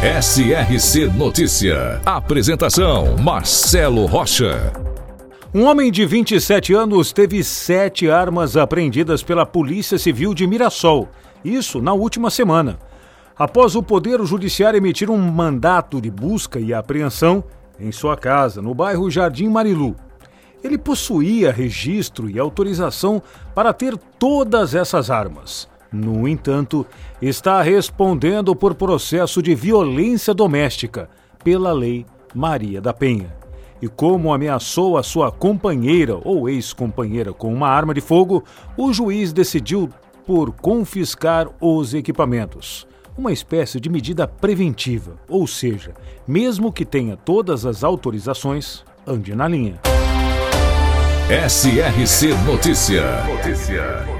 SRC Notícia. Apresentação: Marcelo Rocha. Um homem de 27 anos teve sete armas apreendidas pela Polícia Civil de Mirassol. Isso na última semana. Após o Poder Judiciário emitir um mandato de busca e apreensão em sua casa, no bairro Jardim Marilu. Ele possuía registro e autorização para ter todas essas armas. No entanto, está respondendo por processo de violência doméstica pela Lei Maria da Penha. E como ameaçou a sua companheira ou ex-companheira com uma arma de fogo, o juiz decidiu por confiscar os equipamentos. Uma espécie de medida preventiva, ou seja, mesmo que tenha todas as autorizações, ande na linha. SRC Notícia.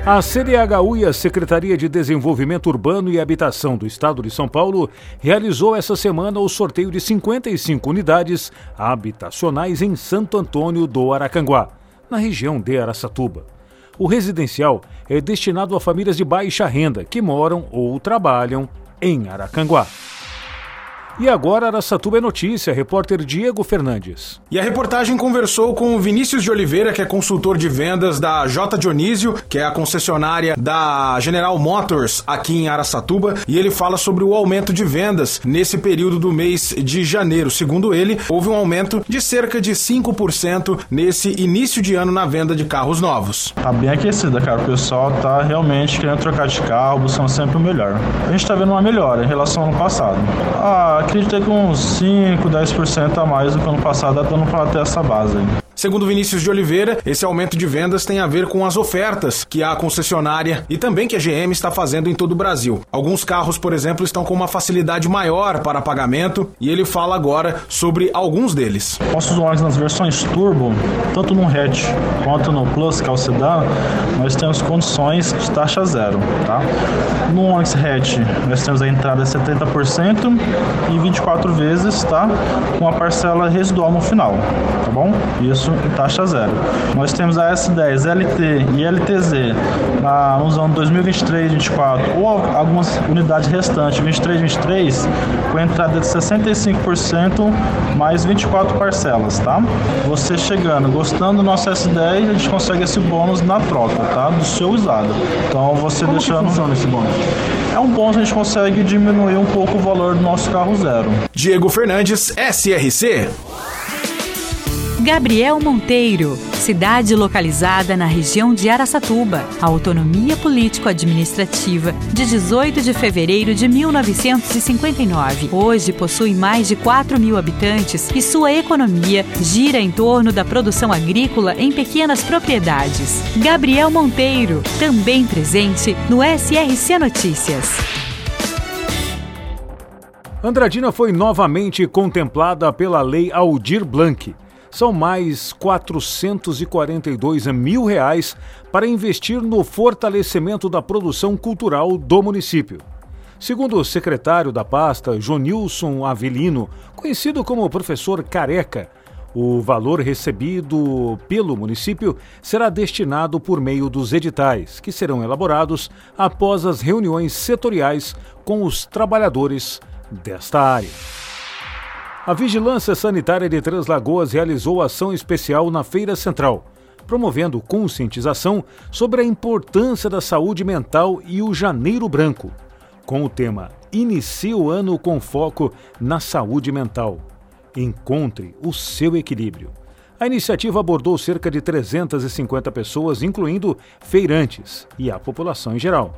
A CDHU e a Secretaria de Desenvolvimento Urbano e Habitação do Estado de São Paulo realizou essa semana o sorteio de 55 unidades habitacionais em Santo Antônio do Aracanguá, na região de Araçatuba. O residencial é destinado a famílias de baixa renda que moram ou trabalham em Aracanguá. E agora Araçatuba é notícia, repórter Diego Fernandes. E a reportagem conversou com o Vinícius de Oliveira, que é consultor de vendas da J. Dionísio, que é a concessionária da General Motors aqui em Araçatuba, e ele fala sobre o aumento de vendas nesse período do mês de janeiro. Segundo ele, houve um aumento de cerca de 5% nesse início de ano na venda de carros novos. Tá bem aquecida, cara. O pessoal tá realmente querendo trocar de carro, buscando sempre o melhor. A gente tá vendo uma melhora em relação ao ano passado. Ah, acredito que uns 5, 10% a mais do que ano passado, dá para ter essa base. Segundo Vinícius de Oliveira, esse aumento de vendas tem a ver com as ofertas que a concessionária e também que a GM está fazendo em todo o Brasil. Alguns carros, por exemplo, estão com uma facilidade maior para pagamento e ele fala agora sobre alguns deles. Nossos Onix nas versões turbo, tanto no hatch quanto no Plus, que é o sedã, nós temos condições de taxa zero, tá? No Onix hatch, nós temos a entrada de 70% e 24 vezes, tá? Com a parcela residual no final, tá bom? Isso em taxa zero. Nós temos a S10, LT e LTZ na, nos anos 2023 2024 ou algumas unidades restantes 23 23 com entrada de 65% mais 24 parcelas, tá? Você chegando, gostando do nosso S10, a gente consegue esse bônus na troca, tá? Do seu usado. Então você Como deixando. Que funciona esse bônus? É um bônus a gente consegue diminuir um pouco o valor do nosso carro zero. Diego Fernandes, SRC. Gabriel Monteiro, cidade localizada na região de Araçatuba, autonomia político-administrativa de 18 de fevereiro de 1959. Hoje possui mais de 4 mil habitantes e sua economia gira em torno da produção agrícola em pequenas propriedades. Gabriel Monteiro, também presente no SRC Notícias. Andradina foi novamente contemplada pela Lei Aldir Blanc são mais 442 mil reais para investir no fortalecimento da produção cultural do município. Segundo o secretário da pasta, Jonilson Avelino, conhecido como professor Careca, o valor recebido pelo município será destinado por meio dos editais, que serão elaborados após as reuniões setoriais com os trabalhadores desta área. A Vigilância Sanitária de Três Lagoas realizou ação especial na Feira Central, promovendo conscientização sobre a importância da saúde mental e o Janeiro Branco, com o tema Inicie o ano com foco na saúde mental. Encontre o seu equilíbrio. A iniciativa abordou cerca de 350 pessoas, incluindo feirantes e a população em geral.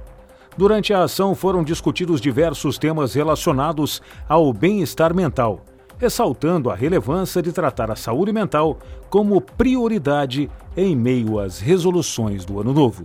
Durante a ação foram discutidos diversos temas relacionados ao bem-estar mental, ressaltando a relevância de tratar a saúde mental como prioridade em meio às resoluções do Ano Novo.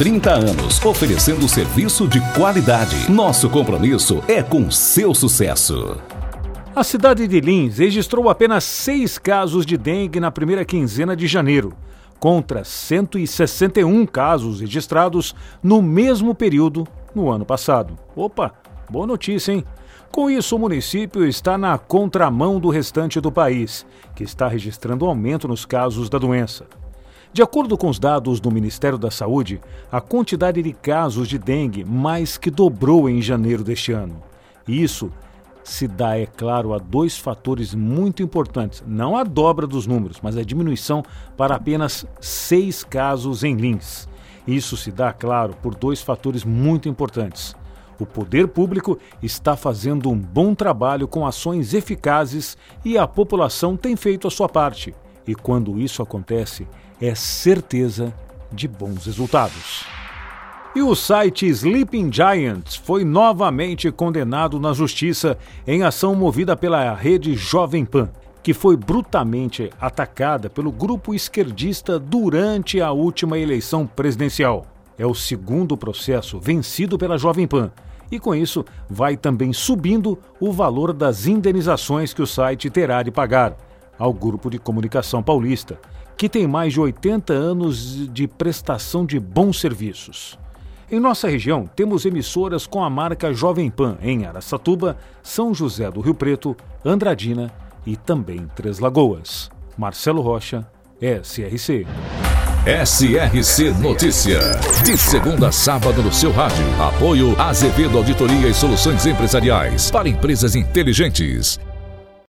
30 anos, oferecendo serviço de qualidade. Nosso compromisso é com seu sucesso. A cidade de Lins registrou apenas seis casos de dengue na primeira quinzena de janeiro, contra 161 casos registrados no mesmo período no ano passado. Opa, boa notícia, hein? Com isso, o município está na contramão do restante do país, que está registrando aumento nos casos da doença. De acordo com os dados do Ministério da Saúde, a quantidade de casos de dengue mais que dobrou em janeiro deste ano. Isso se dá, é claro, a dois fatores muito importantes. Não a dobra dos números, mas a diminuição para apenas seis casos em Lins. Isso se dá, claro, por dois fatores muito importantes. O poder público está fazendo um bom trabalho com ações eficazes e a população tem feito a sua parte. E quando isso acontece, é certeza de bons resultados. E o site Sleeping Giants foi novamente condenado na justiça em ação movida pela rede Jovem Pan, que foi brutalmente atacada pelo grupo esquerdista durante a última eleição presidencial. É o segundo processo vencido pela Jovem Pan. E com isso, vai também subindo o valor das indenizações que o site terá de pagar ao Grupo de Comunicação Paulista, que tem mais de 80 anos de prestação de bons serviços. Em nossa região, temos emissoras com a marca Jovem Pan em Araçatuba, São José do Rio Preto, Andradina e também Três Lagoas. Marcelo Rocha, SRC. SRC Notícia. De segunda a sábado no seu rádio. Apoio Azevedo Auditoria e Soluções Empresariais para empresas inteligentes.